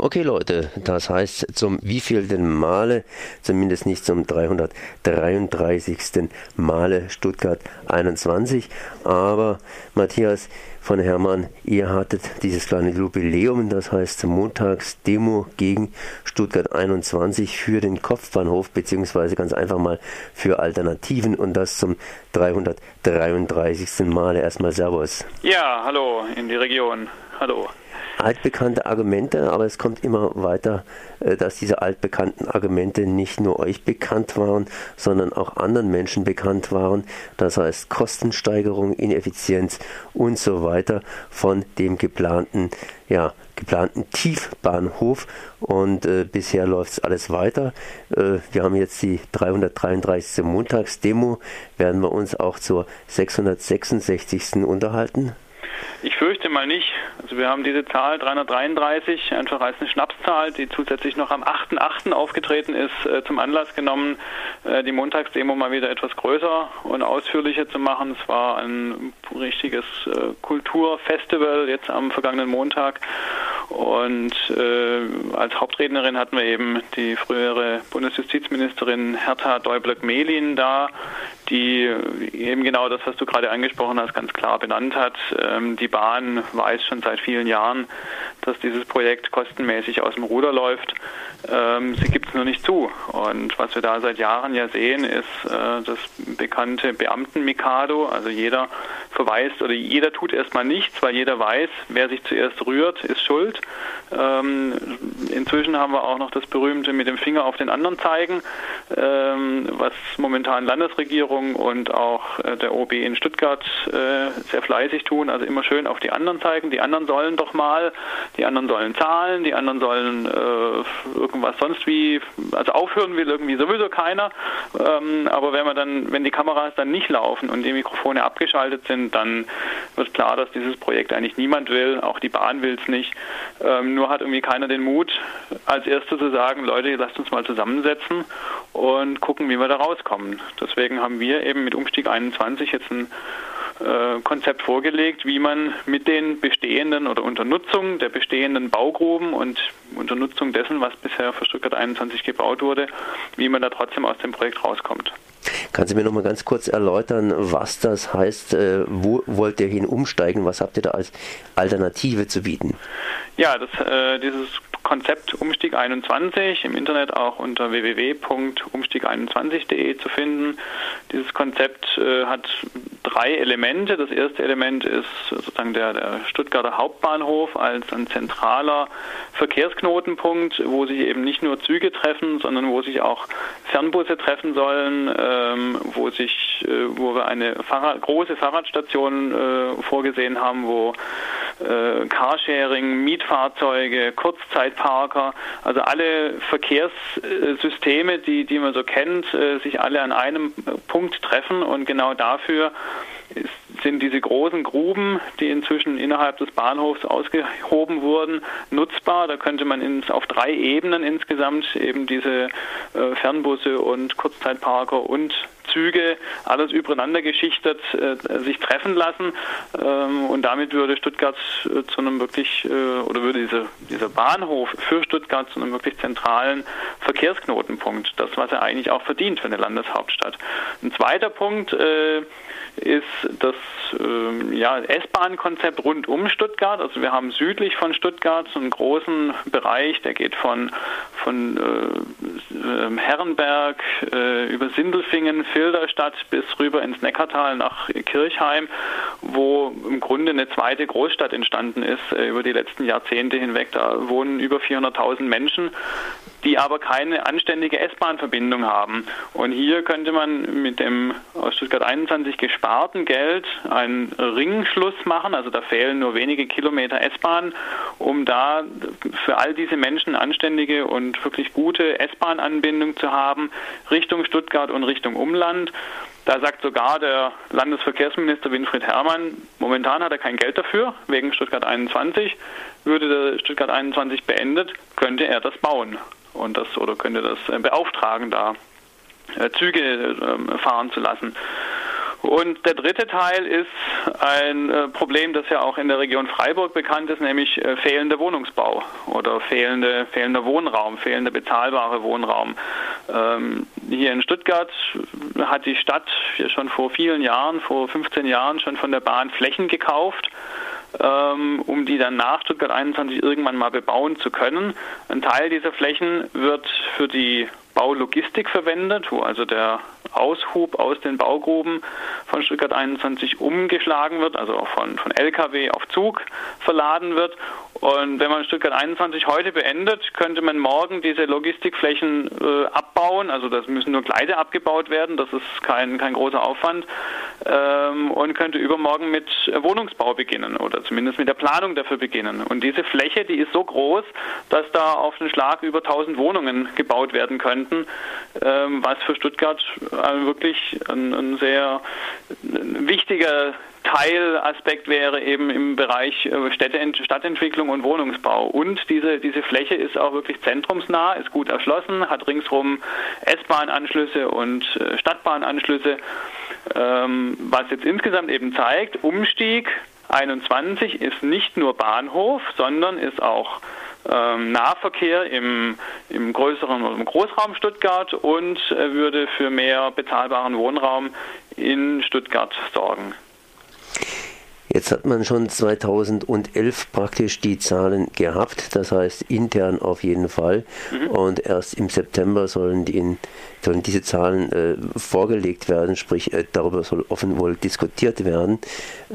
Okay Leute, das heißt zum wievielten Male, zumindest nicht zum 333. Male Stuttgart 21, aber Matthias von Hermann, ihr hattet dieses kleine Jubiläum, das heißt Montagsdemo gegen Stuttgart 21 für den Kopfbahnhof, beziehungsweise ganz einfach mal für Alternativen und das zum 333. Male. Erstmal Servus. Ja, hallo in die Region. Hallo altbekannte Argumente, aber es kommt immer weiter, äh, dass diese altbekannten Argumente nicht nur euch bekannt waren, sondern auch anderen Menschen bekannt waren. Das heißt Kostensteigerung, Ineffizienz und so weiter von dem geplanten, ja, geplanten Tiefbahnhof und äh, bisher läuft es alles weiter. Äh, wir haben jetzt die 333. Montagsdemo, werden wir uns auch zur 666. unterhalten? Ich fürchte mal nicht. Also wir haben diese Zahl 333 einfach als eine Schnapszahl, die zusätzlich noch am 8.8. aufgetreten ist, äh, zum Anlass genommen, äh, die Montagsdemo mal wieder etwas größer und ausführlicher zu machen. Es war ein richtiges äh, Kulturfestival jetzt am vergangenen Montag und als Hauptrednerin hatten wir eben die frühere Bundesjustizministerin Hertha Däubler-Melin da, die eben genau das, was du gerade angesprochen hast, ganz klar benannt hat. Ähm, die Bahn weiß schon seit vielen Jahren, dass dieses Projekt kostenmäßig aus dem Ruder läuft. Ähm, sie gibt es nur nicht zu. Und was wir da seit Jahren ja sehen, ist äh, das bekannte Beamten-Mikado. Also jeder verweist oder jeder tut erstmal nichts, weil jeder weiß, wer sich zuerst rührt, ist schuld. Inzwischen haben wir auch noch das berühmte mit dem Finger auf den anderen zeigen, ähm, was momentan Landesregierung und auch äh, der OB in Stuttgart äh, sehr fleißig tun. Also immer schön auf die anderen zeigen. Die anderen sollen doch mal, die anderen sollen zahlen, die anderen sollen äh, irgendwas sonst wie, also aufhören will irgendwie sowieso keiner. Ähm, aber wenn man dann, wenn die Kameras dann nicht laufen und die Mikrofone abgeschaltet sind, dann wird klar, dass dieses Projekt eigentlich niemand will, auch die Bahn will es nicht. Ähm, nur hat irgendwie keiner den Mut, als Erste zu sagen, Leute, lasst uns mal zusammensetzen und gucken, wie wir da rauskommen. Deswegen haben wir eben mit Umstieg 21 jetzt ein äh, Konzept vorgelegt, wie man mit den bestehenden oder unter Nutzung der bestehenden Baugruben und unter Nutzung dessen, was bisher für Stuttgart 21 gebaut wurde, wie man da trotzdem aus dem Projekt rauskommt. Kannst du mir noch mal ganz kurz erläutern, was das heißt? Äh, wo wollt ihr hin umsteigen? Was habt ihr da als Alternative zu bieten? Ja, das, äh, dieses Konzept Umstieg 21 im Internet auch unter www.umstieg21.de zu finden. Dieses Konzept äh, hat drei Elemente. Das erste Element ist sozusagen der, der Stuttgarter Hauptbahnhof als ein zentraler Verkehrsknotenpunkt, wo sich eben nicht nur Züge treffen, sondern wo sich auch Fernbusse treffen sollen, ähm, wo sich, äh, wo wir eine Fahrrad, große Fahrradstation äh, vorgesehen haben, wo äh, Carsharing, Mietfahrzeuge, Kurzzeitparker, also alle Verkehrssysteme, die, die man so kennt, äh, sich alle an einem Punkt treffen und genau dafür sind diese großen Gruben, die inzwischen innerhalb des Bahnhofs ausgehoben wurden, nutzbar. Da könnte man ins, auf drei Ebenen insgesamt eben diese äh, Fernbusse und Kurzzeitparker und Züge, alles übereinander geschichtet, äh, sich treffen lassen. Ähm, und damit würde Stuttgart äh, zu einem wirklich, äh, oder würde diese, dieser Bahnhof für Stuttgart zu einem wirklich zentralen Verkehrsknotenpunkt, das, was er eigentlich auch verdient für eine Landeshauptstadt. Ein zweiter Punkt äh, ist das äh, ja, S-Bahn-Konzept rund um Stuttgart. Also wir haben südlich von Stuttgart so einen großen Bereich, der geht von, von äh, Herrenberg äh, über Sindelfingen, Filderstadt bis rüber ins Neckartal nach Kirchheim, wo im Grunde eine zweite Großstadt entstanden ist äh, über die letzten Jahrzehnte hinweg. Da wohnen über 400.000 Menschen die aber keine anständige S-Bahn-Verbindung haben. Und hier könnte man mit dem aus Stuttgart 21 gesparten Geld einen Ringschluss machen, also da fehlen nur wenige Kilometer S-Bahn, um da für all diese Menschen anständige und wirklich gute S-Bahn-Anbindung zu haben, Richtung Stuttgart und Richtung Umland. Da sagt sogar der Landesverkehrsminister Winfried Herrmann, momentan hat er kein Geld dafür, wegen Stuttgart 21. Würde der Stuttgart 21 beendet, könnte er das bauen und das oder könnte das äh, beauftragen, da äh, Züge ähm, fahren zu lassen. Und der dritte Teil ist ein äh, Problem, das ja auch in der Region Freiburg bekannt ist, nämlich fehlender Wohnungsbau oder fehlende, fehlender Wohnraum, fehlender bezahlbarer Wohnraum. Ähm, hier in Stuttgart hat die Stadt schon vor vielen Jahren, vor 15 Jahren schon von der Bahn Flächen gekauft ähm, um die dann nach Stuttgart 21 irgendwann mal bebauen zu können. Ein Teil dieser Flächen wird für die Baulogistik verwendet, wo also der Aushub aus den Baugruben von Stuttgart 21 umgeschlagen wird, also von, von LKW auf Zug verladen wird. Und wenn man Stuttgart 21 heute beendet, könnte man morgen diese Logistikflächen äh, abbauen. Also das müssen nur Gleise abgebaut werden, das ist kein, kein großer Aufwand. Ähm, und könnte übermorgen mit Wohnungsbau beginnen oder zumindest mit der Planung dafür beginnen. Und diese Fläche, die ist so groß, dass da auf den Schlag über 1000 Wohnungen gebaut werden könnten, ähm, was für Stuttgart äh, wirklich ein, ein sehr wichtiger Teilaspekt wäre eben im Bereich äh, Städte, Stadtentwicklung und Wohnungsbau. Und diese, diese Fläche ist auch wirklich zentrumsnah, ist gut erschlossen, hat ringsherum S-Bahn-Anschlüsse und äh, Stadtbahnanschlüsse, ähm, was jetzt insgesamt eben zeigt, Umstieg 21 ist nicht nur Bahnhof, sondern ist auch ähm, Nahverkehr im, im größeren im Großraum Stuttgart und äh, würde für mehr bezahlbaren Wohnraum in Stuttgart sorgen. Jetzt hat man schon 2011 praktisch die Zahlen gehabt, das heißt intern auf jeden Fall. Mhm. Und erst im September sollen, die sollen diese Zahlen äh, vorgelegt werden, sprich äh, darüber soll offen wohl diskutiert werden.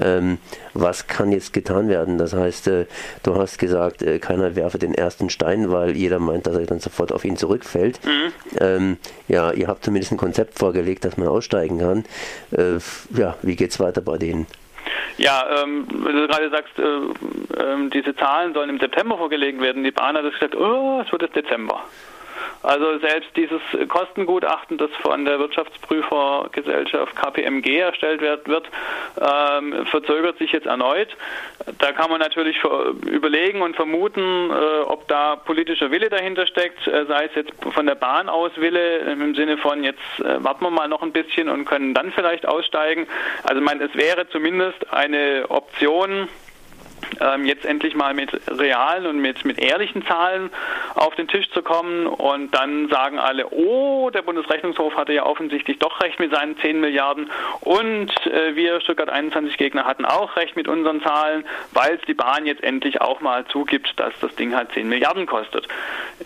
Ähm, was kann jetzt getan werden? Das heißt, äh, du hast gesagt, äh, keiner werfe den ersten Stein, weil jeder meint, dass er dann sofort auf ihn zurückfällt. Mhm. Ähm, ja, ihr habt zumindest ein Konzept vorgelegt, dass man aussteigen kann. Äh, ja, wie geht es weiter bei denen? Ja, ähm, wenn du gerade sagst, äh, äh, diese Zahlen sollen im September vorgelegt werden. Die Bahn hat gesagt, oh, es wird jetzt Dezember. Also selbst dieses Kostengutachten, das von der Wirtschaftsprüfergesellschaft KPMG erstellt wird, wird ähm, verzögert sich jetzt erneut. Da kann man natürlich überlegen und vermuten, äh, ob da politischer Wille dahinter steckt, äh, sei es jetzt von der Bahn aus Wille im Sinne von jetzt äh, warten wir mal noch ein bisschen und können dann vielleicht aussteigen. Also ich meine, es wäre zumindest eine Option, ähm, jetzt endlich mal mit realen und mit, mit ehrlichen Zahlen auf den Tisch zu kommen und dann sagen alle, oh, der Bundesrechnungshof hatte ja offensichtlich doch recht mit seinen 10 Milliarden und äh, wir Stuttgart 21 Gegner hatten auch recht mit unseren Zahlen, weil es die Bahn jetzt endlich auch mal zugibt, dass das Ding halt 10 Milliarden kostet.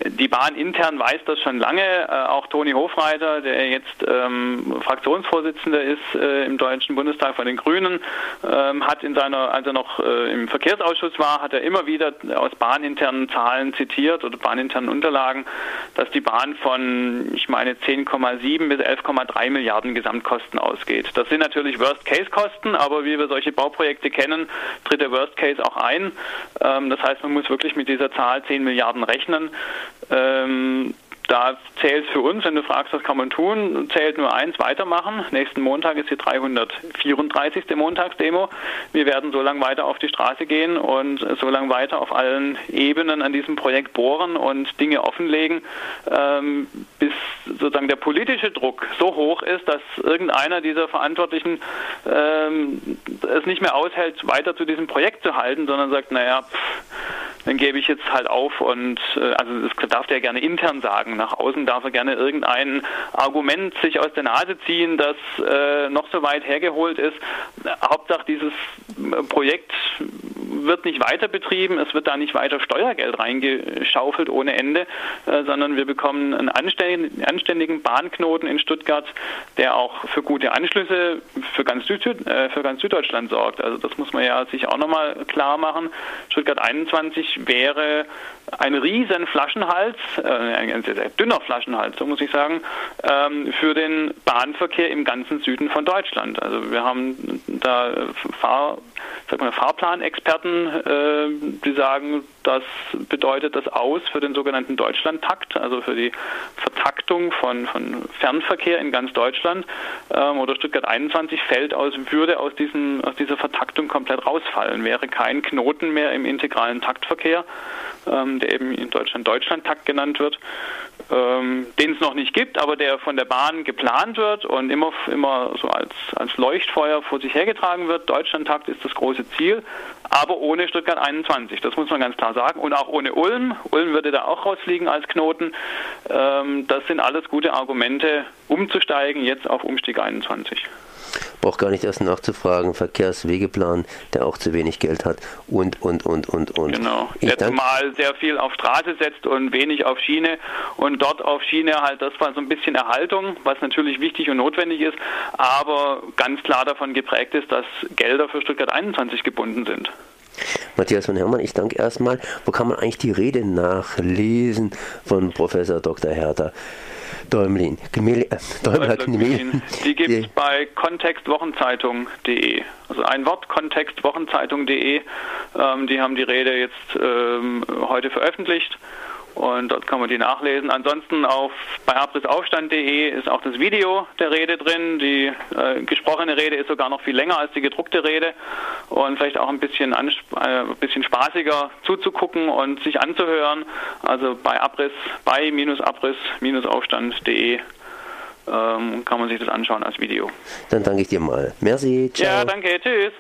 Die Bahn intern weiß das schon lange, äh, auch Toni Hofreiter, der jetzt ähm, Fraktionsvorsitzender ist äh, im Deutschen Bundestag von den Grünen, ähm, hat in seiner, als er noch äh, im Verkehrs Verkehrsausschuss war, hat er immer wieder aus bahninternen Zahlen zitiert oder bahninternen Unterlagen, dass die Bahn von, ich meine, 10,7 bis 11,3 Milliarden Gesamtkosten ausgeht. Das sind natürlich Worst-Case-Kosten, aber wie wir solche Bauprojekte kennen, tritt der Worst-Case auch ein. Ähm, das heißt, man muss wirklich mit dieser Zahl 10 Milliarden rechnen. Da zählt für uns, wenn du fragst, was kann man tun, zählt nur eins, weitermachen. Nächsten Montag ist die 334. Montagsdemo. Wir werden so lange weiter auf die Straße gehen und so lange weiter auf allen Ebenen an diesem Projekt bohren und Dinge offenlegen, ähm, bis sozusagen der politische Druck so hoch ist, dass irgendeiner dieser Verantwortlichen ähm, es nicht mehr aushält, weiter zu diesem Projekt zu halten, sondern sagt, naja, pff, dann gebe ich jetzt halt auf und äh, also das darf der gerne intern sagen. Nach außen darf er gerne irgendein Argument sich aus der Nase ziehen, das äh, noch so weit hergeholt ist. Hauptsache dieses Projekt wird nicht weiter betrieben, es wird da nicht weiter Steuergeld reingeschaufelt ohne Ende, äh, sondern wir bekommen einen anständigen, Bahnknoten in Stuttgart, der auch für gute Anschlüsse für ganz, Süd, äh, für ganz Süddeutschland sorgt. Also das muss man ja sich auch nochmal klar machen. Stuttgart 21 wäre ein riesen Flaschenhals, äh, ein sehr, sehr dünner Flaschenhals, so muss ich sagen, ähm, für den Bahnverkehr im ganzen Süden von Deutschland. Also wir haben da Fahr sag mal, Fahrplanexperten, äh, die sagen, das bedeutet das aus für den sogenannten Deutschlandtakt, also für die Vertaktung von, von Fernverkehr in ganz Deutschland. Ähm, oder Stuttgart 21 fällt aus, würde aus, diesem, aus dieser Vertaktung komplett rausfallen, wäre kein Knoten mehr im integralen Taktverkehr, ähm, der eben in Deutschland Deutschlandtakt genannt wird ähm, den es noch nicht gibt, aber der von der Bahn geplant wird und immer, immer so als, als Leuchtfeuer vor sich hergetragen wird. Deutschlandtakt ist das große Ziel, aber ohne Stuttgart 21, das muss man ganz klar sagen. Und auch ohne Ulm. Ulm würde da auch rausfliegen als Knoten. Ähm, das sind alles gute Argumente, umzusteigen jetzt auf Umstieg 21 braucht gar nicht erst nachzufragen, Verkehrswegeplan, der auch zu wenig Geld hat und, und, und, und, und. Genau, der zumal sehr viel auf Straße setzt und wenig auf Schiene und dort auf Schiene halt, das war so ein bisschen Erhaltung, was natürlich wichtig und notwendig ist, aber ganz klar davon geprägt ist, dass Gelder für Stuttgart 21 gebunden sind. Matthias von Herrmann, ich danke erstmal. Wo kann man eigentlich die Rede nachlesen von Professor Dr. Hertha? Däumlin. Gmel, äh, Gmelin. Die gibt es bei kontextwochenzeitung.de. Also ein Wort, kontextwochenzeitung.de. Ähm, die haben die Rede jetzt ähm, heute veröffentlicht und dort kann man die nachlesen. Ansonsten auf bei abrissaufstand.de ist auch das Video der Rede drin. Die äh, gesprochene Rede ist sogar noch viel länger als die gedruckte Rede und vielleicht auch ein bisschen, äh, ein bisschen spaßiger zuzugucken und sich anzuhören. Also bei Abriss, bei Abriss-Aufstand.de ähm, kann man sich das anschauen als Video. Dann danke ich dir mal. Merci. Ciao. Ja, danke. Tschüss.